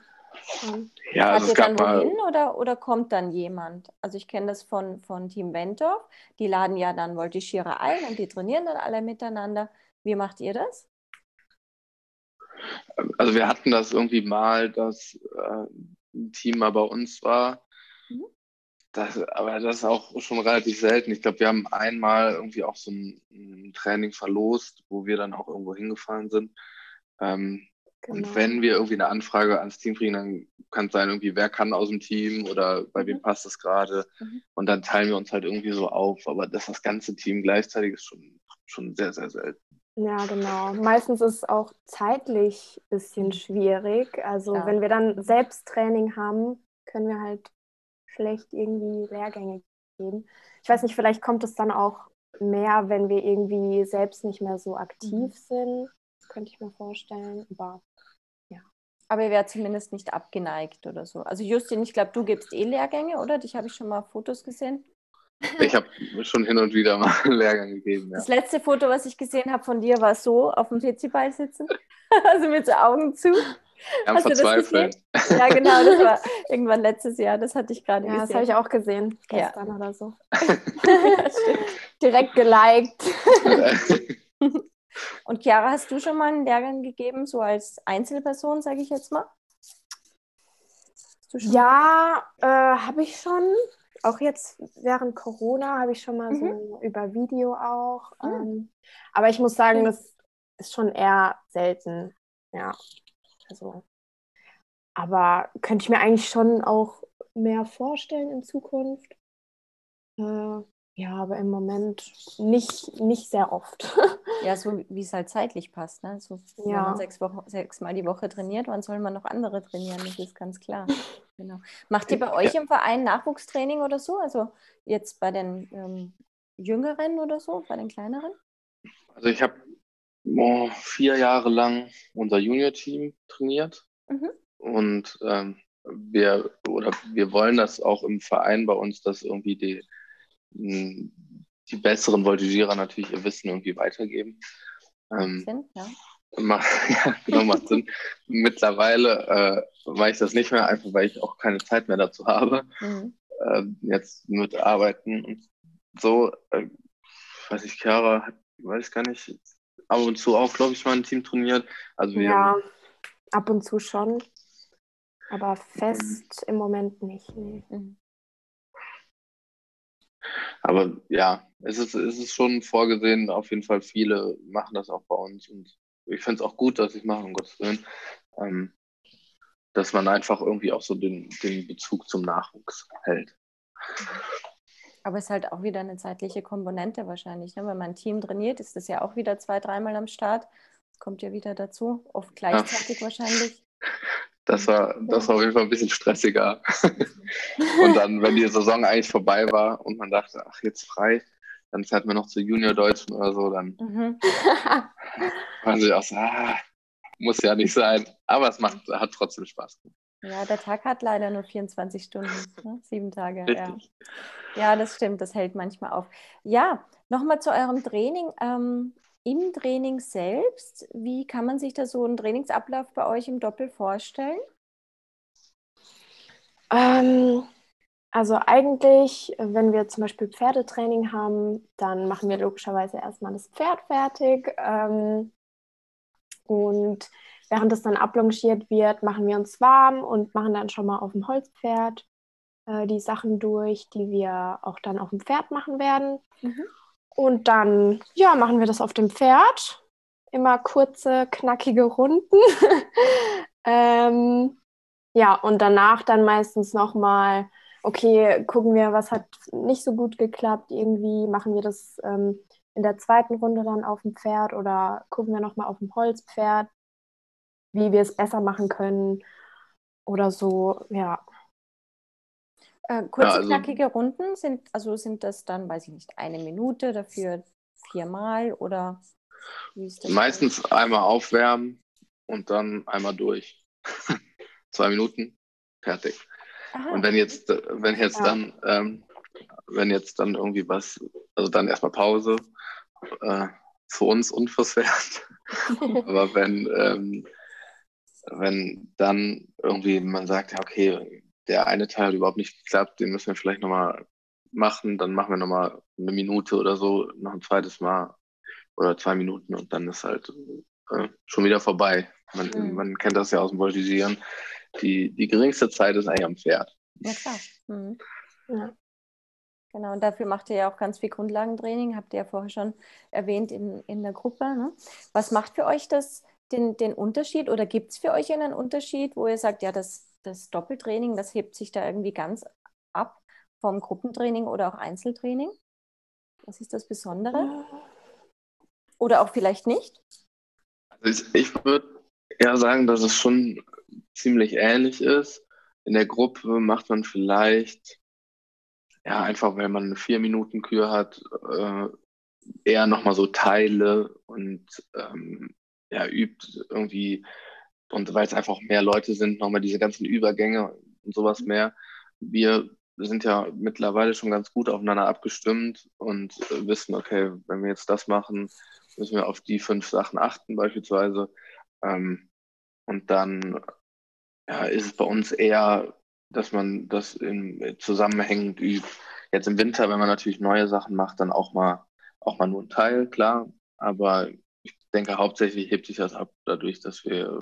Ja, Fahrt also ihr dann wohin oder, oder kommt dann jemand? Also ich kenne das von, von Team Ventorf. Die laden ja dann Voltigierer ein und die trainieren dann alle miteinander. Wie macht ihr das? Also wir hatten das irgendwie mal, dass äh, ein Team mal bei uns war. Mhm. Das, aber das ist auch schon relativ selten. Ich glaube, wir haben einmal irgendwie auch so ein, ein, Training verlost, wo wir dann auch irgendwo hingefahren sind. Ähm, Genau. Und wenn wir irgendwie eine Anfrage ans Team kriegen, dann kann es sein, irgendwie, wer kann aus dem Team oder bei mhm. wem passt es gerade. Mhm. Und dann teilen wir uns halt irgendwie so auf. Aber dass das ganze Team gleichzeitig ist schon, schon sehr, sehr selten. Ja, genau. Meistens ist es auch zeitlich ein bisschen mhm. schwierig. Also ja. wenn wir dann Selbsttraining haben, können wir halt schlecht irgendwie Lehrgänge geben. Ich weiß nicht, vielleicht kommt es dann auch mehr, wenn wir irgendwie selbst nicht mehr so aktiv mhm. sind. Das könnte ich mir vorstellen. Aber aber ihr wärt zumindest nicht abgeneigt oder so. Also Justin, ich glaube, du gibst eh Lehrgänge, oder? Dich habe ich schon mal Fotos gesehen. [LAUGHS] Ich habe schon hin und wieder mal [LAUGHS] einen Lehrgang gegeben. Ja. Das letzte Foto, was ich gesehen habe von dir, war so auf dem Feziball sitzen. [LAUGHS] also mit so Augen zu. Am Hast Verzweifeln. Ja, genau, das war irgendwann letztes Jahr. Das hatte ich gerade ja, gesehen. Das habe ich auch gesehen, gestern ja. oder so. Direkt geliked. Und Chiara, hast du schon mal einen Lehrgang gegeben, so als Einzelperson, sage ich jetzt mal? Ja, äh, habe ich schon. Auch jetzt während Corona habe ich schon mal mhm. so über Video auch. Mhm. Ähm, aber ich muss sagen, das ist schon eher selten. Ja, also. Aber könnte ich mir eigentlich schon auch mehr vorstellen in Zukunft. Äh, ja, aber im Moment nicht, nicht sehr oft. [LAUGHS] Ja, so wie es halt zeitlich passt. Ne? So, ja. Wenn man sechs, Wochen, sechs Mal die Woche trainiert, wann soll man noch andere trainieren? Das ist ganz klar. [LAUGHS] Genau. Macht ihr bei euch im Verein Nachwuchstraining oder so? Also jetzt bei den ähm, Jüngeren oder so, bei den Kleineren? Also ich habe oh, vier Jahre lang unser Junior-Team trainiert. Mhm. Und ähm, wir, oder wir wollen das auch im Verein bei uns, dass irgendwie die die besseren Voltigierer natürlich ihr Wissen irgendwie weitergeben. Ähm, Sinn, ja. Macht, [LAUGHS] ja, genau, macht Sinn. Mittlerweile äh, mache ich das nicht mehr, einfach weil ich auch keine Zeit mehr dazu habe. Mhm. Äh, jetzt mit Arbeiten und so. Äh, weiß ich, Chiara hat, weiß ich gar nicht, ab und zu auch, glaube ich, mal ein Team trainiert. Also wir, ja, ab und zu schon. Aber fest mhm. im Moment nicht. Nee. Mhm. Aber ja, es ist, es ist schon vorgesehen, auf jeden Fall viele machen das auch bei uns und ich finde es auch gut, dass ich mache, um Gottes Willen, ähm, dass man einfach irgendwie auch so den, den Bezug zum Nachwuchs hält. Aber es ist halt auch wieder eine zeitliche Komponente wahrscheinlich. Ne? Wenn man ein Team trainiert, ist das ja auch wieder zwei, dreimal am Start. Das kommt ja wieder dazu, oft gleichzeitig ja. wahrscheinlich. [LAUGHS] Das war, das war auf jeden Fall ein bisschen stressiger. [LAUGHS] und dann, wenn die Saison eigentlich vorbei war und man dachte, ach, jetzt frei, dann fährt man noch zu Junior Deutschen oder so, dann mhm. [LAUGHS] waren sie auch so, ah, muss ja nicht sein. Aber es macht, hat trotzdem Spaß gemacht. Ja, der Tag hat leider nur 24 Stunden, ne? sieben Tage. Ja. ja, das stimmt, das hält manchmal auf. Ja, nochmal zu eurem Training. Ähm, Im Training selbst, wie kann man sich da so einen Trainingsablauf bei euch im Doppel vorstellen? Ähm, also eigentlich, wenn wir zum Beispiel Pferdetraining haben, dann machen wir logischerweise erstmal das Pferd fertig. Ähm, und während es dann ablongiert wird, machen wir uns warm und machen dann schon mal auf dem Holzpferd äh, die Sachen durch, die wir auch dann auf dem Pferd machen werden. Mhm. Und dann, ja, machen wir das auf dem Pferd. Immer kurze, knackige Runden. [LAUGHS] ähm, ja, und danach dann meistens nochmal okay, gucken wir, was hat nicht so gut geklappt, irgendwie machen wir das ähm, in der zweiten Runde dann auf dem Pferd oder gucken wir nochmal auf dem Holzpferd, wie wir es besser machen können oder so, ja. Äh, kurze, ja, also, knackige Runden sind, also sind das dann, weiß ich nicht, eine Minute dafür viermal oder wie ist das? Meistens dann? einmal aufwärmen und dann einmal durch. [LAUGHS] Zwei Minuten, fertig. Aha. Und wenn jetzt, wenn jetzt ja. dann, ähm, wenn jetzt dann irgendwie was, also dann erstmal Pause äh, für uns Pferd. [LAUGHS] Aber wenn, ähm, wenn dann irgendwie man sagt, ja, okay, der eine Teil hat überhaupt nicht geklappt, den müssen wir vielleicht nochmal machen, dann machen wir nochmal eine Minute oder so, noch ein zweites Mal oder zwei Minuten und dann ist halt äh, schon wieder vorbei. Man, mhm. man kennt das ja aus dem Voltigieren die, die geringste Zeit ist eigentlich am Pferd. Ja, klar. Mhm. Ja. Genau, und dafür macht ihr ja auch ganz viel Grundlagentraining, habt ihr ja vorher schon erwähnt in, in der Gruppe. Ne? Was macht für euch das, den, den Unterschied oder gibt es für euch einen Unterschied, wo ihr sagt, ja, das, das Doppeltraining, das hebt sich da irgendwie ganz ab vom Gruppentraining oder auch Einzeltraining? Was ist das Besondere? Oder auch vielleicht nicht? Also ich, würde eher sagen, dass es schon ziemlich ähnlich ist. In der Gruppe macht man vielleicht, ja, einfach weil man eine vier Minuten Kür hat, äh, eher nochmal so Teile und ähm, ja, übt irgendwie, und weil es einfach mehr Leute sind, nochmal diese ganzen Übergänge und sowas mehr. Wir sind ja mittlerweile schon ganz gut aufeinander abgestimmt und äh, wissen, okay, wenn wir jetzt das machen, müssen wir auf die fünf Sachen achten beispielsweise. Ähm, und dann ja, ist es bei uns eher, dass man das in, zusammenhängend übt. Jetzt im Winter, wenn man natürlich neue Sachen macht, dann auch mal, auch mal nur ein Teil, klar. Aber ich denke, hauptsächlich hebt sich das ab dadurch, dass wir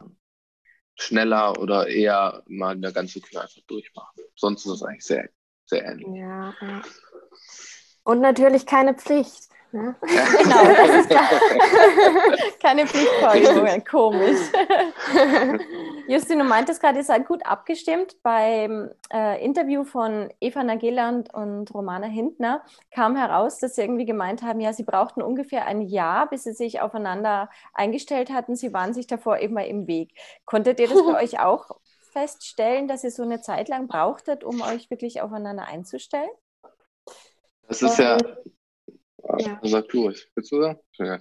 schneller oder eher mal eine ganze Kür einfach durchmachen. Sonst ist es eigentlich sehr, sehr ähnlich. Ja, ja. Und natürlich keine Pflicht. Ne? [LAUGHS] Ja. genau, das ist [LAUGHS] [LAUGHS] keine Pflichtfolge, komisch. Justin, du meintest gerade, ihr seid gut abgestimmt. Beim äh, Interview von Eva Nageland und Romana Hintner kam heraus, dass sie irgendwie gemeint haben, ja, sie brauchten ungefähr ein Jahr, bis sie sich aufeinander eingestellt hatten. Sie waren sich davor immer im Weg. Konntet ihr das bei [LAUGHS] euch auch feststellen, dass ihr so eine Zeit lang brauchtet, um euch wirklich aufeinander einzustellen? Das ist ja, ja. Sag du. Willst du sagen? Ja,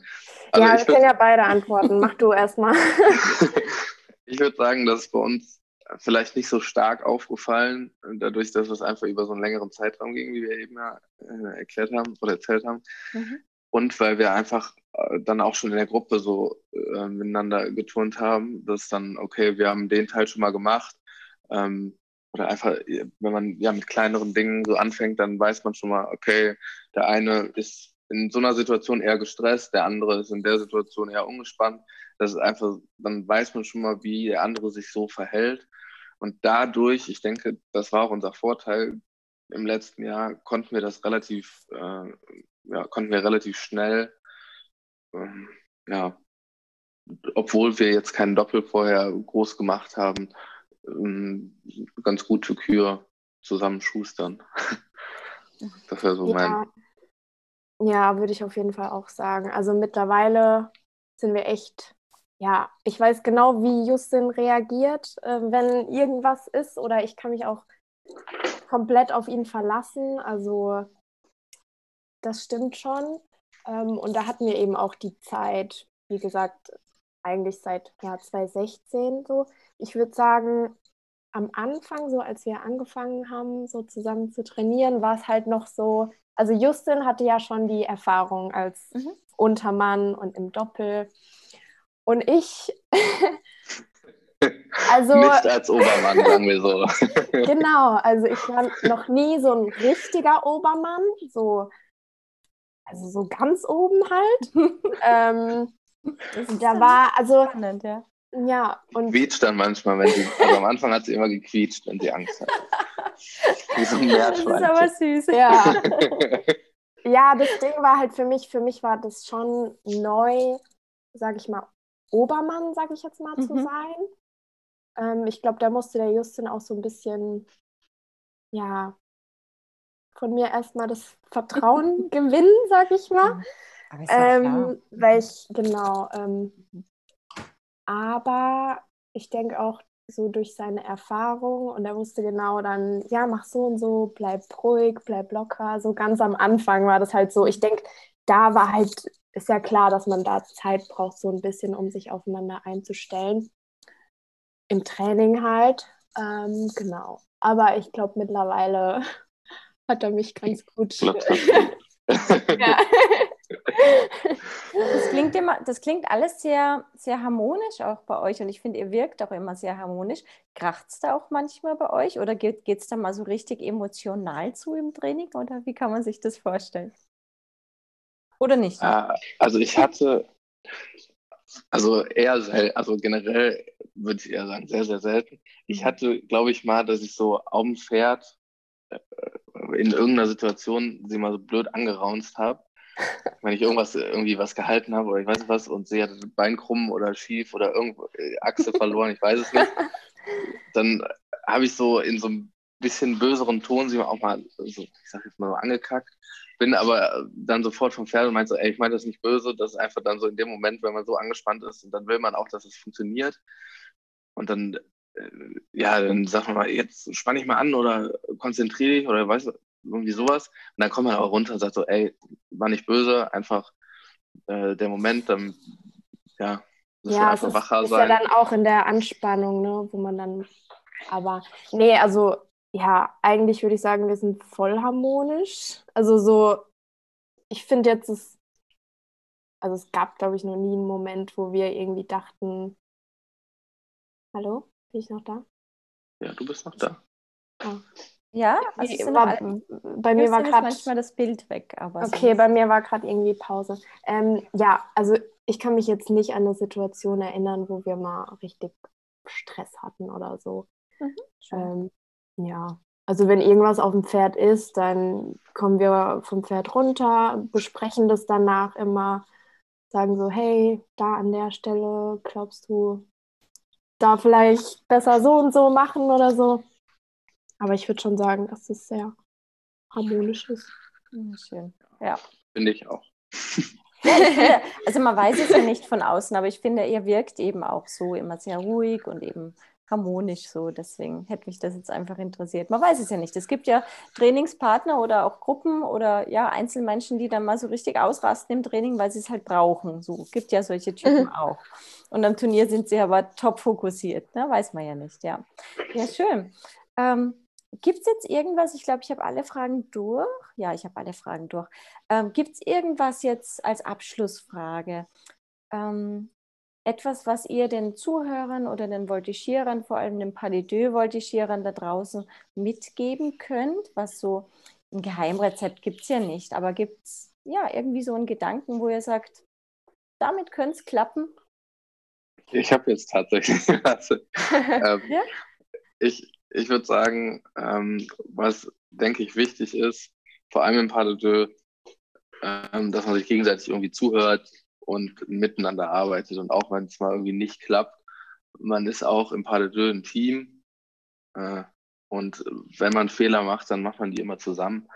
also ja wir können ja beide antworten. Mach du erstmal. [LAUGHS] ich würde sagen, dass es bei uns vielleicht nicht so stark aufgefallen, dadurch, dass es einfach über so einen längeren Zeitraum ging, wie wir eben ja äh, erklärt haben oder erzählt haben. Mhm. Und weil wir einfach äh, dann auch schon in der Gruppe so äh, miteinander geturnt haben, dass dann, okay, wir haben den Teil schon mal gemacht. Ähm, oder einfach, wenn man ja mit kleineren Dingen so anfängt, dann weiß man schon mal, okay, der eine ist in so einer Situation eher gestresst, der andere ist in der Situation eher ungespannt. Das ist einfach, dann weiß man schon mal, wie der andere sich so verhält. Und dadurch, ich denke, das war auch unser Vorteil, im letzten Jahr konnten wir das relativ, äh, ja, konnten wir relativ schnell, ähm, ja, obwohl wir jetzt keinen Doppel vorher groß gemacht haben, ähm, ganz gut für Kühe zusammenschustern. [LAUGHS] Das wäre so ja. mein ja, würde ich auf jeden Fall auch sagen. Also mittlerweile sind wir echt ja, ich weiß genau, wie Justin reagiert, äh, wenn irgendwas ist oder ich kann mich auch komplett auf ihn verlassen. Also das stimmt schon. Ähm, und da hatten wir eben auch die Zeit, wie gesagt, eigentlich seit ja, 2016 so. Ich würde sagen, am Anfang, so als wir angefangen haben, so zusammen zu trainieren, war es halt noch so, also Justin hatte ja schon die Erfahrung als mhm. Untermann und im Doppel. Und ich, [LAUGHS] also. Nicht als Obermann, sagen wir so. [LAUGHS] genau, also ich war noch nie so ein richtiger Obermann, so, also so ganz oben halt. [LAUGHS] ähm, da war, also. Spannend, ja. Ja, und. Quietscht dann manchmal, wenn sie. Also am Anfang hat sie immer gequietscht, wenn sie Angst hatte. Wie so ein Meerschweinchen. Das ist aber süß. Ja. ja, das Ding war halt für mich, für mich war das schon neu, sag ich mal, Obermann, sag ich jetzt mal, mhm. zu sein. Ähm, ich glaube, da musste der Justin auch so ein bisschen, ja, von mir erstmal das Vertrauen [LAUGHS] gewinnen, sag ich mal. Ähm, weil ich, genau, ähm, mhm. aber ich denke auch so durch seine Erfahrung und er wusste genau dann, ja, mach so und so, bleib ruhig, bleib locker. So ganz am Anfang war das halt so. Ich denke, da war halt, ist ja klar, dass man da Zeit braucht, so ein bisschen, um sich aufeinander einzustellen. Im Training halt, ähm, genau. Aber ich glaube, mittlerweile [LAUGHS] hat er mich ganz gut. [LAUGHS] ja. Das klingt, immer, das klingt alles sehr, sehr harmonisch auch bei euch und ich finde, ihr wirkt auch immer sehr harmonisch. Kracht es da auch manchmal bei euch oder geht es da mal so richtig emotional zu im Training oder wie kann man sich das vorstellen? Oder nicht? Ah, also ich hatte, also eher selten, also generell würde ich eher sagen, sehr, sehr selten. Ich mhm. hatte, glaube ich mal, dass ich so auf dem Pferd äh, in irgendeiner Situation sie mal so blöd angeraunzt habe [LAUGHS] wenn ich irgendwas irgendwie was gehalten habe oder ich weiß nicht was und sie hat das Bein krumm oder schief oder irgendwo äh, Achse verloren, ich weiß es nicht, [LAUGHS] dann habe ich so in so einem bisschen böseren Ton sie auch mal, so, ich sag jetzt mal so angekackt, bin aber dann sofort vom Pferd und meinte so, ey, ich meine das nicht böse, das ist einfach dann so in dem Moment, wenn man so angespannt ist und dann will man auch, dass es funktioniert und dann äh, ja, dann sagt man mal, jetzt spann ich mal an oder konzentriere dich oder weißt du, irgendwie sowas. Und dann kommt man aber runter und sagt so, ey, war nicht böse, einfach äh, der Moment, dann, ja, das ja, einfach ist, wacher ist sein. ja dann auch in der Anspannung, ne, wo man dann, aber, nee, also, ja, eigentlich würde ich sagen, wir sind voll harmonisch. Also so, ich finde jetzt, es, also es gab, glaube ich, noch nie einen Moment, wo wir irgendwie dachten, hallo, bin ich noch da? Ja, du bist noch da. Oh. Ja, also nee, war, bei mir war gerade manchmal das Bild weg, aber okay, bei mir war gerade irgendwie Pause. Ähm, ja, also ich kann mich jetzt nicht an eine Situation erinnern, wo wir mal richtig Stress hatten oder so. Mhm, ähm, ja, also wenn irgendwas auf dem Pferd ist, dann kommen wir vom Pferd runter, besprechen das danach immer, sagen so, hey, da an der Stelle glaubst du, da vielleicht besser so und so machen oder so. Aber ich würde schon sagen, dass es sehr harmonisch ist. Hm, schön. Ja. Finde ich auch. [LAUGHS] [LAUGHS] also man weiß es ja nicht von außen, aber ich finde, ihr wirkt eben auch so immer sehr ruhig und eben harmonisch so. Deswegen hätte mich das jetzt einfach interessiert. Man weiß es ja nicht. Es gibt ja Trainingspartner oder auch Gruppen oder ja Einzelmenschen, die dann mal so richtig ausrasten im Training, weil sie es halt brauchen. So gibt ja solche Typen mhm. auch. Und am Turnier sind sie aber top fokussiert. Ne? Weiß man ja nicht. Ja, ja schön. Ähm, Gibt es jetzt irgendwas, ich glaube, ich habe alle Fragen durch. Ja, ich habe alle Fragen durch. Ähm, Gibt es irgendwas jetzt als Abschlussfrage? Ähm, etwas, was ihr den Zuhörern oder den Voltigierern, vor allem den Palideux-Voltigierern da draußen mitgeben könnt, was so ein Geheimrezept gibt es ja nicht, aber gibt es ja irgendwie so einen Gedanken, wo ihr sagt, damit könnte es klappen? Ich habe jetzt tatsächlich, [LAUGHS] ähm, [LAUGHS] ja? ich, ich würde sagen, ähm, was denke ich wichtig ist, vor allem im Pas de ähm, dass man sich gegenseitig irgendwie zuhört und miteinander arbeitet. Und auch wenn es mal irgendwie nicht klappt, man ist auch im Pas ein Team. Äh, und wenn man Fehler macht, dann macht man die immer zusammen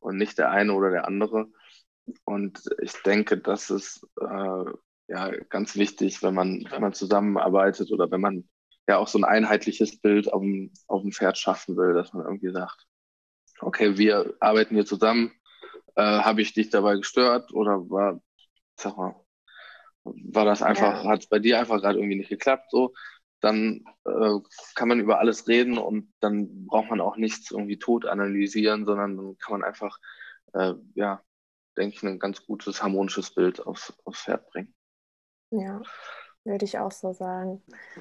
und nicht der eine oder der andere. Und ich denke, das ist äh, ja ganz wichtig, wenn man, wenn man zusammenarbeitet oder wenn man ja auch so ein einheitliches Bild auf dem, auf dem Pferd schaffen will, dass man irgendwie sagt, okay, wir arbeiten hier zusammen, äh, habe ich dich dabei gestört oder war, sag mal, war das einfach, ja. hat es bei dir einfach gerade irgendwie nicht geklappt, so, dann äh, kann man über alles reden und dann braucht man auch nichts irgendwie tot analysieren, sondern dann kann man einfach, äh, ja, denke ich, ein ganz gutes harmonisches Bild aufs, aufs Pferd bringen. Ja, würde ich auch so sagen. [LAUGHS]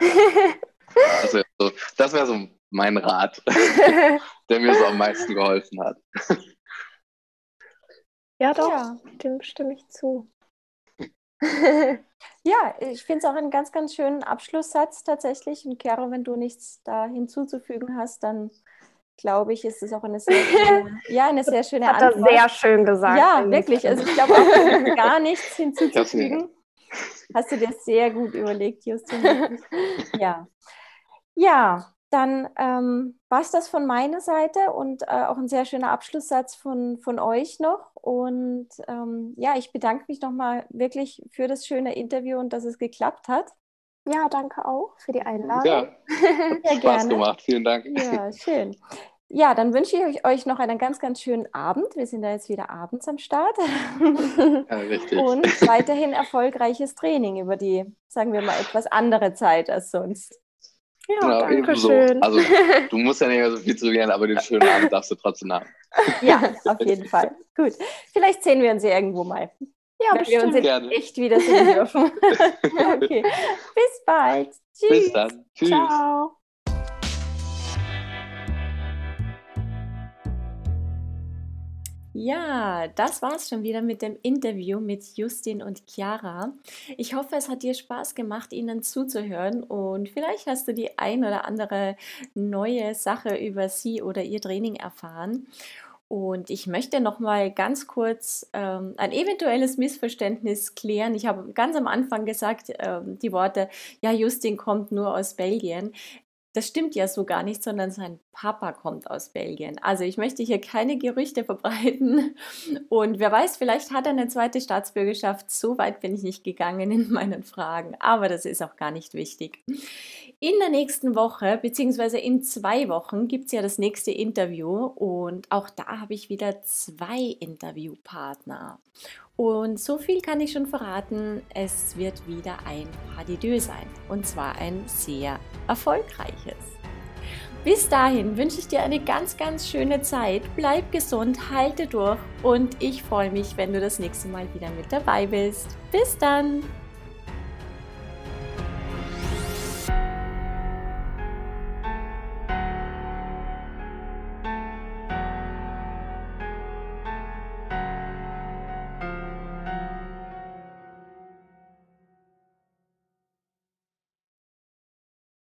das wäre so, wär so mein Rat, [LAUGHS] der mir so am meisten geholfen hat. Ja, doch, ja. dem stimme ich zu. [LAUGHS] ja, ich finde es auch einen ganz, ganz schönen Abschlusssatz tatsächlich. Und Chiara, wenn du nichts da hinzuzufügen hast, dann glaube ich, ist es auch eine sehr [LAUGHS] schöne, ja, eine sehr schöne Hat Antwort. Hat sehr schön gesagt. Ja, wirklich. Also ich glaube auch gar nichts hinzuzufügen. Hast du dir sehr gut überlegt, Justin. [LAUGHS] Ja. Ja, dann ähm, war es das von meiner Seite und äh, auch ein sehr schöner Abschlusssatz von, von euch noch. Und ähm, ja, ich bedanke mich nochmal wirklich für das schöne Interview und dass es geklappt hat. Ja, danke auch für die Einladung. Ja, [LAUGHS] hat Spaß gerne. gemacht. Vielen Dank. Ja, schön. Ja, dann wünsche ich euch noch einen ganz, ganz schönen Abend. Wir sind da jetzt wieder abends am Start. [LAUGHS] Ja, richtig. Und weiterhin erfolgreiches Training über die, sagen wir mal, etwas andere Zeit als sonst. Ja, genau, danke schön. Also [LAUGHS] du musst ja nicht mehr so viel zu lernen, aber den schönen Abend darfst du trotzdem haben. Ja, auf [LAUGHS] jeden Fall. Gut. Vielleicht sehen wir uns ja irgendwo mal. Ja, Wenn bestimmt. wir uns Gerne. echt wieder sehen dürfen. [LAUGHS] okay. Bis bald. Tschüss. Bis dann. Tschüss. Ciao. Ja, das war's schon wieder mit dem Interview mit Justin und Chiara. Ich hoffe, es hat dir Spaß gemacht, ihnen zuzuhören und vielleicht hast du die ein oder andere neue Sache über sie oder ihr Training erfahren. Und ich möchte noch mal ganz kurz ähm, ein eventuelles Missverständnis klären. Ich habe ganz am Anfang gesagt, ähm, die Worte, ja, Justin kommt nur aus Belgien. Das stimmt ja so gar nicht, sondern sein Papa kommt aus Belgien. Also ich möchte hier keine Gerüchte [LAUGHS] verbreiten. Und wer weiß, vielleicht hat er eine zweite Staatsbürgerschaft. So weit bin ich nicht gegangen in meinen Fragen. Aber das ist auch gar nicht wichtig. In der nächsten Woche, beziehungsweise in zwei Wochen, gibt es ja das nächste Interview. Und auch da habe ich wieder zwei Interviewpartner. Und so viel kann ich schon verraten, es wird wieder ein Pas sein. Und zwar ein sehr erfolgreiches. Bis dahin wünsche ich dir eine ganz, ganz schöne Zeit. Bleib gesund, halte durch und ich freue mich, wenn du das nächste Mal wieder mit dabei bist. Bis dann!